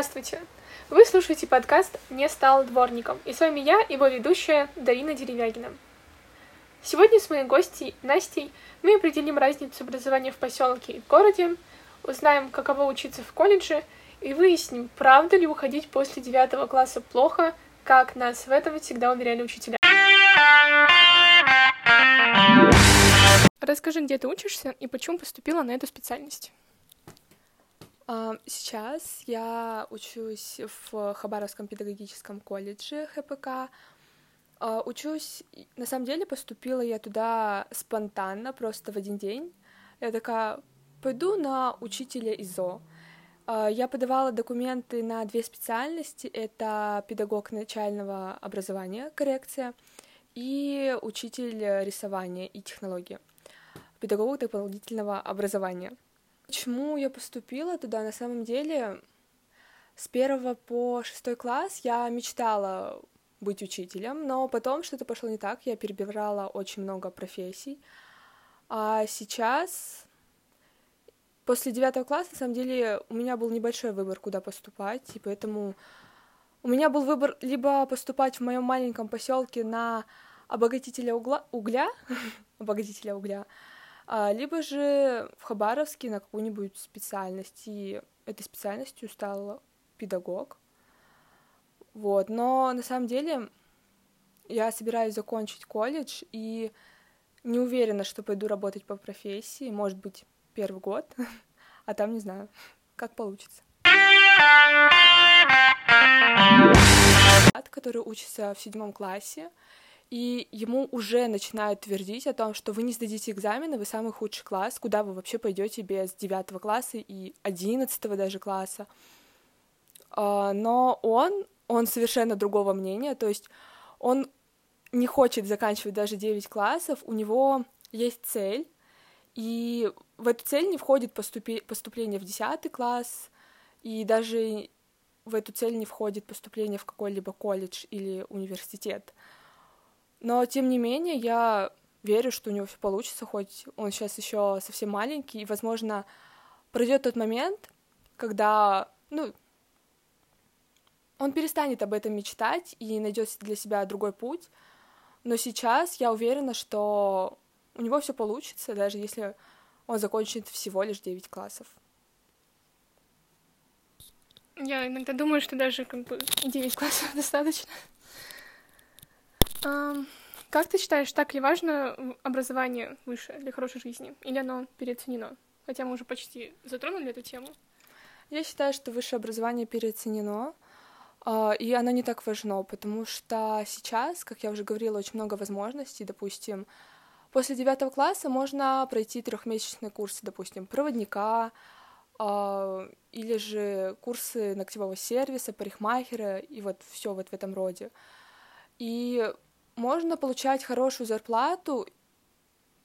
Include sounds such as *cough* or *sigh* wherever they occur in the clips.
Здравствуйте! Вы слушаете подкаст «Не стал дворником», и с вами я, его ведущая Дарина Деревягина. Сегодня с моей гостьей Настей мы определим разницу образования в поселке и в городе, узнаем, каково учиться в колледже, и выясним, правда ли уходить после девятого класса плохо, как нас в этом всегда уверяли учителя. Расскажи, где ты учишься и почему поступила на эту специальность. А, сейчас я учусь в Хабаровском педагогическом колледже ХПК. А, учусь, на самом деле, поступила я туда спонтанно, просто в один день. Я такая, пойду на учителя ИЗО. А, я подавала документы на две специальности. Это педагог начального образования, коррекция, и учитель рисования и технологии, педагог дополнительного образования. Почему я поступила туда? На самом деле, с первого по шестой класс я мечтала быть учителем, но потом что-то пошло не так, я перебирала очень много профессий. А сейчас, после девятого класса, на самом деле, у меня был небольшой выбор, куда поступать, и поэтому у меня был выбор либо поступать в моем маленьком поселке на обогатителя угла, угля, *laughs* обогатителя угля, либо же в Хабаровске на какую-нибудь специальность, и этой специальностью стал педагог. Вот, но на самом деле я собираюсь закончить колледж и не уверена, что пойду работать по профессии, может быть, первый год, *laughs* а там не знаю, как получится. который учится в седьмом классе, и ему уже начинают твердить о том, что вы не сдадите экзамены, вы самый худший класс, куда вы вообще пойдете без девятого класса и одиннадцатого даже класса. А, но он, он совершенно другого мнения, то есть он не хочет заканчивать даже 9 классов, у него есть цель, и в эту цель не входит поступи... поступление в 10 класс, и даже в эту цель не входит поступление в какой-либо колледж или университет. Но, тем не менее, я верю, что у него все получится, хоть он сейчас еще совсем маленький, и, возможно, пройдет тот момент, когда, ну, он перестанет об этом мечтать и найдет для себя другой путь. Но сейчас я уверена, что у него все получится, даже если он закончит всего лишь 9 классов. Я иногда думаю, что даже как бы 9 классов *laughs* достаточно. Как ты считаешь, так ли важно образование выше для хорошей жизни? Или оно переоценено? Хотя мы уже почти затронули эту тему. Я считаю, что высшее образование переоценено, а, и оно не так важно, потому что сейчас, как я уже говорила, очень много возможностей, допустим, после девятого класса можно пройти трехмесячные курсы, допустим, проводника, а, или же курсы ногтевого сервиса, парикмахера, и вот все вот в этом роде. И можно получать хорошую зарплату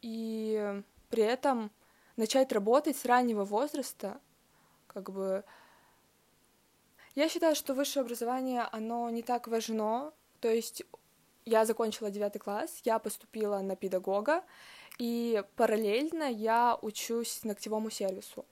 и при этом начать работать с раннего возраста, как бы... Я считаю, что высшее образование, оно не так важно, то есть я закончила девятый класс, я поступила на педагога, и параллельно я учусь ногтевому сервису.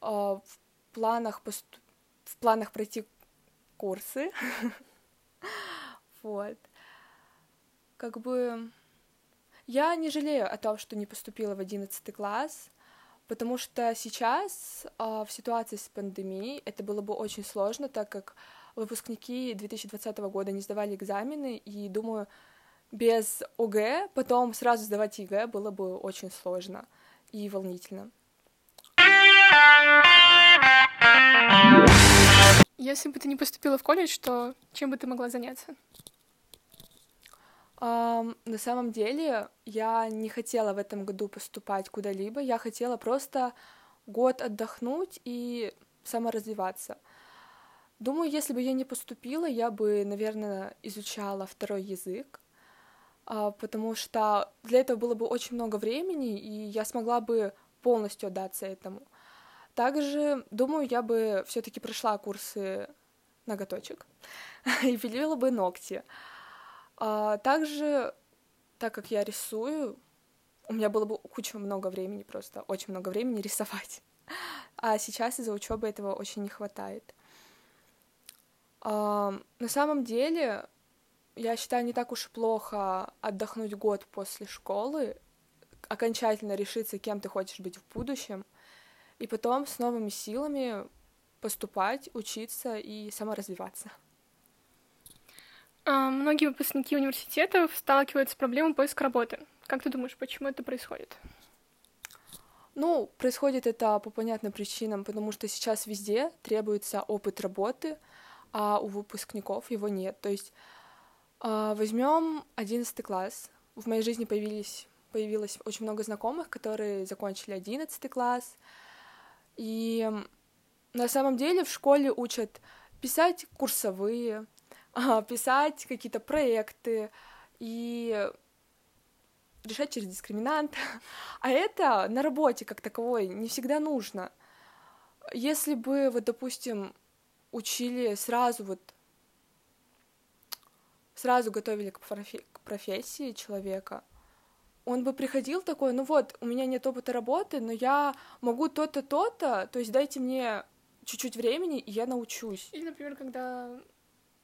А, в планах, поступ... в планах пройти курсы. *laughs* Вот как бы я не жалею о том, что не поступила в одиннадцатый класс, потому что сейчас э, в ситуации с пандемией это было бы очень сложно, так как выпускники 2020 года не сдавали экзамены, и думаю, без ОГЭ потом сразу сдавать ЕГЭ было бы очень сложно и волнительно. Если бы ты не поступила в колледж, то чем бы ты могла заняться? Um, на самом деле я не хотела в этом году поступать куда-либо, я хотела просто год отдохнуть и саморазвиваться. Думаю, если бы я не поступила, я бы, наверное, изучала второй язык, uh, потому что для этого было бы очень много времени, и я смогла бы полностью отдаться этому. Также, думаю, я бы все-таки прошла курсы ноготочек *laughs* и пилила бы ногти. А также, так как я рисую, у меня было бы куча много времени просто, очень много времени *laughs* рисовать. А сейчас из-за учебы этого очень не хватает. А, на самом деле, я считаю, не так уж плохо отдохнуть год после школы, окончательно решиться, кем ты хочешь быть в будущем, и потом с новыми силами поступать, учиться и саморазвиваться. А, многие выпускники университетов сталкиваются с проблемой поиска работы. Как ты думаешь, почему это происходит? Ну, происходит это по понятным причинам, потому что сейчас везде требуется опыт работы, а у выпускников его нет. То есть а, возьмем одиннадцатый класс. В моей жизни появились, появилось очень много знакомых, которые закончили одиннадцатый класс. И на самом деле в школе учат писать курсовые, писать какие-то проекты и решать через дискриминант. *laughs* А это на работе как таковой не всегда нужно. Если бы, вот, допустим, учили сразу вот сразу готовили к, профи- к профессии человека, он бы приходил такой, ну вот, у меня нет опыта работы, но я могу то-то, то-то, то есть дайте мне чуть-чуть времени, и я научусь. Или, например, когда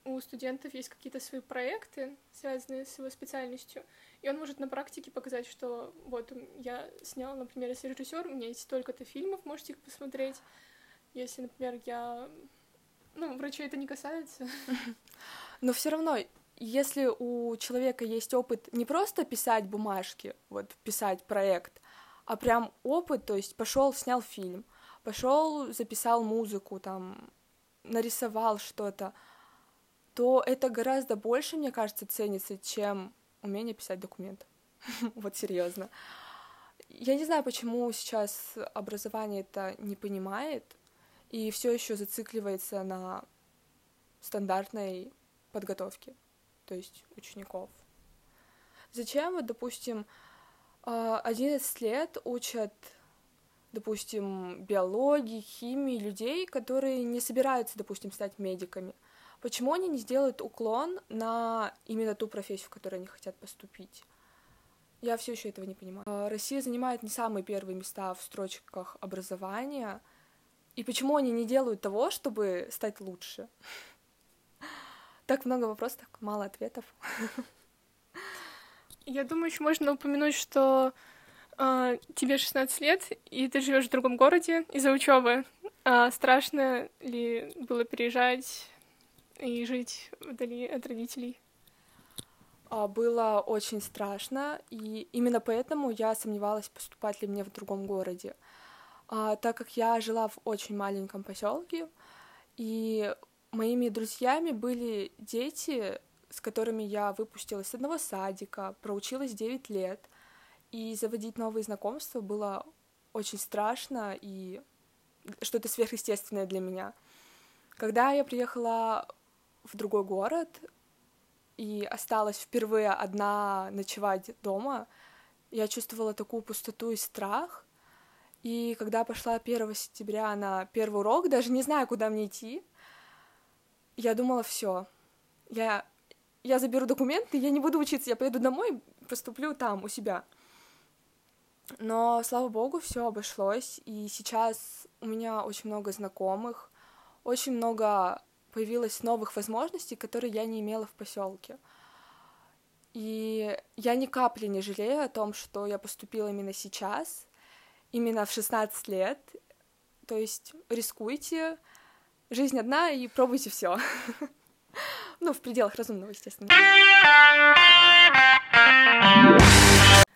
у студентов есть какие-то свои проекты, связанные с его специальностью, и он может на практике показать, что вот я снял, например, если режиссер, у меня есть столько-то фильмов, можете их посмотреть. Если, например, я... Ну, врачей это не касается. *laughs* Но все равно, если у человека есть опыт не просто писать бумажки, вот писать проект, а прям опыт, то есть пошел, снял фильм, пошел, записал музыку, там, нарисовал что-то, то это гораздо больше, мне кажется, ценится, чем умение писать документ. *laughs* вот серьезно. Я не знаю, почему сейчас образование это не понимает и все еще зацикливается на стандартной подготовке, то есть учеников. Зачем, вот, допустим, 11 лет учат, допустим, биологии, химии людей, которые не собираются, допустим, стать медиками — Почему они не сделают уклон на именно ту профессию, в которую они хотят поступить? Я все еще этого не понимаю. А, Россия занимает не самые первые места в строчках образования. И почему они не делают того, чтобы стать лучше? Так много вопросов, так мало ответов. Я думаю, еще можно упомянуть, что э, тебе 16 лет, и ты живешь в другом городе из-за учебы. А страшно ли было переезжать и жить вдали от родителей? А, было очень страшно, и именно поэтому я сомневалась, поступать ли мне в другом городе. А, так как я жила в очень маленьком поселке, и моими друзьями были дети, с которыми я выпустилась с одного садика, проучилась 9 лет, и заводить новые знакомства было очень страшно и что-то сверхъестественное для меня. Когда я приехала в другой город и осталась впервые одна ночевать дома, я чувствовала такую пустоту и страх. И когда пошла 1 сентября на первый урок, даже не знаю, куда мне идти, я думала, все, я, я заберу документы, я не буду учиться, я поеду домой, поступлю там, у себя. Но, слава богу, все обошлось, и сейчас у меня очень много знакомых, очень много появилось новых возможностей, которые я не имела в поселке. И я ни капли не жалею о том, что я поступила именно сейчас, именно в 16 лет. То есть рискуйте, жизнь одна и пробуйте все. *laughs* Ну, в пределах разумного, естественно.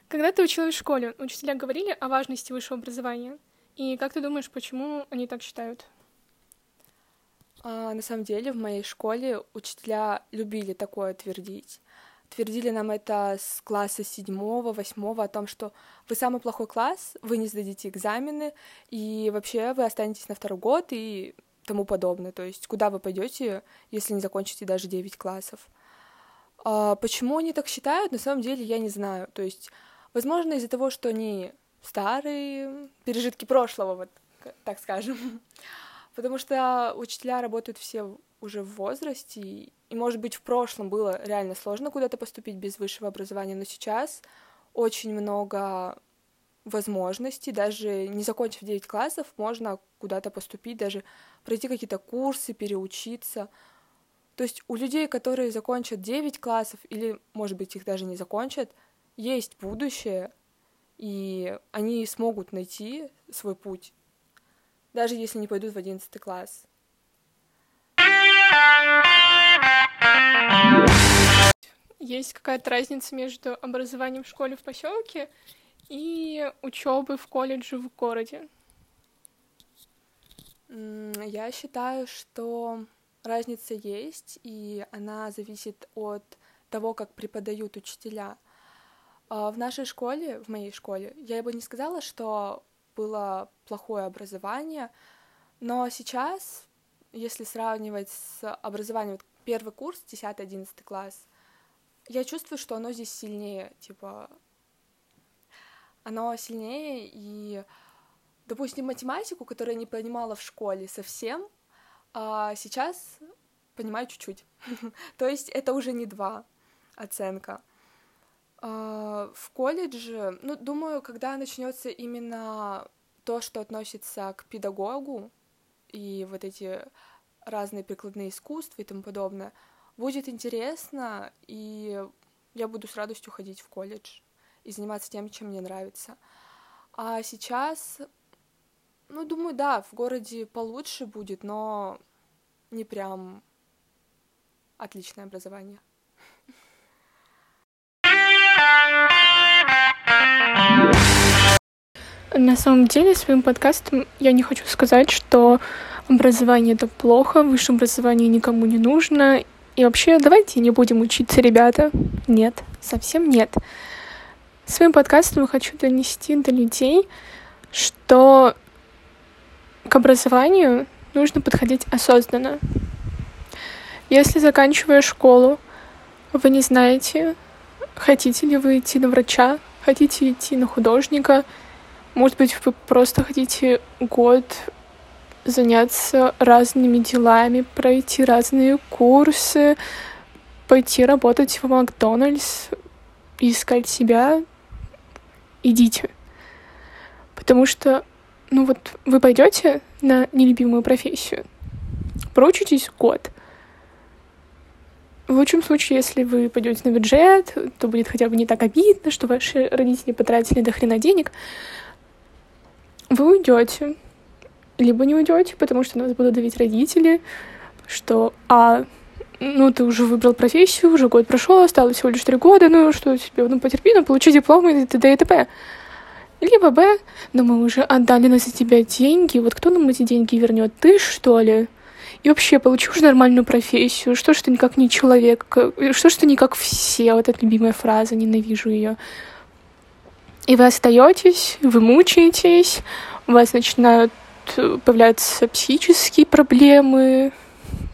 Когда ты училась в школе, учителя говорили о важности высшего образования? И как ты думаешь, почему они так считают? А, на самом деле в моей школе учителя любили такое твердить. Твердили нам это с класса седьмого, восьмого о том, что вы самый плохой класс, вы не сдадите экзамены, и вообще вы останетесь на второй год и тому подобное. То есть куда вы пойдете, если не закончите даже 9 классов. А почему они так считают, на самом деле я не знаю. То есть, возможно, из-за того, что они старые, пережитки прошлого, вот так скажем. Потому что учителя работают все уже в возрасте, и, может быть, в прошлом было реально сложно куда-то поступить без высшего образования, но сейчас очень много возможностей, даже не закончив 9 классов, можно куда-то поступить, даже пройти какие-то курсы, переучиться. То есть у людей, которые закончат 9 классов, или, может быть, их даже не закончат, есть будущее, и они смогут найти свой путь, даже если не пойдут в 11 класс. Есть какая-то разница между образованием в школе в поселке и учебой в колледже в городе? Я считаю, что разница есть, и она зависит от того, как преподают учителя. А, в нашей школе, в моей школе, я бы не сказала, что было плохое образование, но сейчас, если сравнивать с образованием, вот первый курс, 10-11 класс, я чувствую, что оно здесь сильнее, типа, оно сильнее, и, допустим, математику, которую я не понимала в школе совсем, а сейчас понимаю чуть-чуть. *laughs* То есть это уже не два оценка. А, в колледже, ну, думаю, когда начнется именно то, что относится к педагогу и вот эти разные прикладные искусства и тому подобное, будет интересно, и я буду с радостью ходить в колледж и заниматься тем, чем мне нравится. А сейчас, ну, думаю, да, в городе получше будет, но не прям отличное образование. На самом деле, своим подкастом я не хочу сказать, что образование это плохо, высшее образование никому не нужно. И вообще, давайте не будем учиться, ребята. Нет, совсем нет. Своим подкастом я хочу донести до людей, что к образованию нужно подходить осознанно. Если заканчивая школу, вы не знаете, хотите ли вы идти на врача, хотите идти на художника, может быть, вы просто хотите год заняться разными делами, пройти разные курсы, пойти работать в Макдональдс, искать себя, идите. Потому что, ну вот, вы пойдете на нелюбимую профессию, проучитесь год. В лучшем случае, если вы пойдете на бюджет, то будет хотя бы не так обидно, что ваши родители потратили до хрена денег. Вы уйдете, либо не уйдете, потому что на вас будут давить родители, что а ну, ты уже выбрал профессию, уже год прошел, осталось всего лишь три года, ну, что тебе, ну, потерпи, ну, получи диплом и т.д. и т.п. Либо Б, но мы уже отдали на за тебя деньги, вот кто нам эти деньги вернет? Ты, что ли? И вообще, получи уже нормальную профессию, что ж ты никак не человек, что ж ты не как все, вот эта любимая фраза, ненавижу ее. И вы остаетесь, вы мучаетесь, у вас начинают появляются психические проблемы,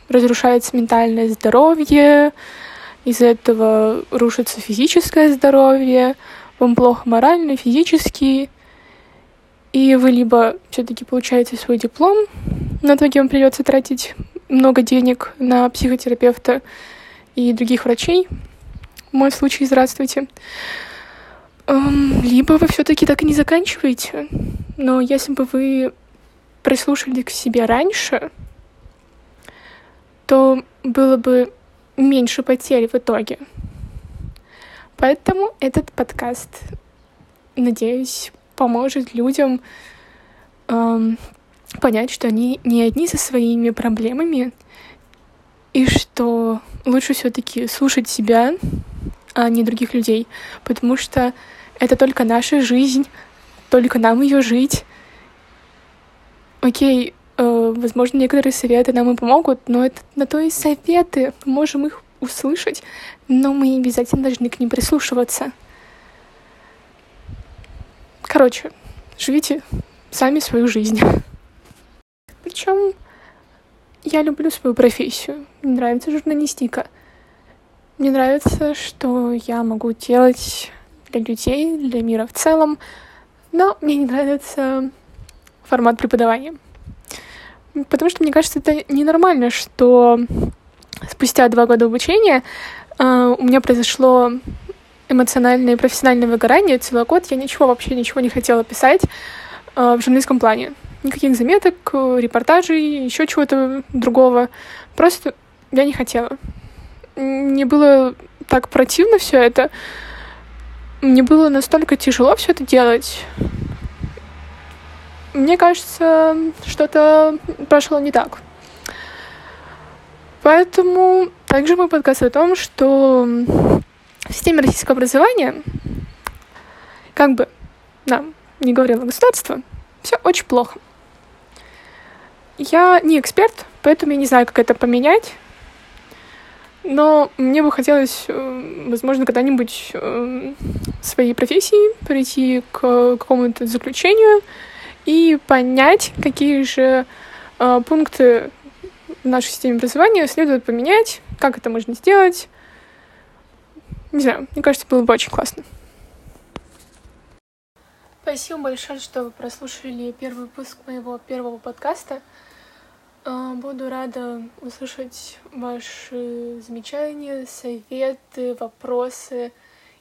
разрушается ментальное здоровье, из-за этого рушится физическое здоровье, вам плохо морально, физически, и вы либо все-таки получаете свой диплом, в итоге вам придется тратить много денег на психотерапевта и других врачей. В моем случае здравствуйте. Эм, либо вы все-таки так и не заканчиваете. Но если бы вы прислушали к себе раньше, то было бы меньше потерь в итоге. Поэтому этот подкаст, надеюсь, поможет людям эм, понять, что они не одни со своими проблемами, и что лучше все-таки слушать себя, а не других людей, потому что это только наша жизнь, только нам ее жить, окей, э, возможно, некоторые советы нам и помогут, но это на то и советы. Мы можем их услышать, но мы обязательно должны к ним прислушиваться. Короче, живите сами свою жизнь. Причем я люблю свою профессию. Мне нравится журналистика. Мне нравится, что я могу делать для людей, для мира в целом. Но мне не нравится формат преподавания. Потому что, мне кажется, это ненормально, что спустя два года обучения э, у меня произошло эмоциональное и профессиональное выгорание. Целый год я ничего, вообще ничего не хотела писать э, в журналистском плане. Никаких заметок, репортажей, еще чего-то другого. Просто я не хотела. Мне было так противно все это. Мне было настолько тяжело все это делать. Мне кажется, что-то прошло не так. Поэтому также мой подкаст о том, что в системе российского образования, как бы нам не говорило государство, все очень плохо. Я не эксперт, поэтому я не знаю, как это поменять. Но мне бы хотелось, э, возможно, когда-нибудь э, своей профессии прийти к какому-то заключению и понять, какие же э, пункты в нашей системе образования следует поменять, как это можно сделать. Не знаю, мне кажется, было бы очень классно. Спасибо большое, что вы прослушали первый выпуск моего первого подкаста. А, буду рада услышать ваши замечания, советы, вопросы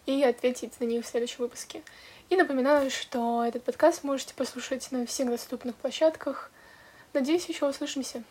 и ответить на них в следующем выпуске. И напоминаю, что этот подкаст можете послушать на всех доступных площадках. Надеюсь, еще услышимся.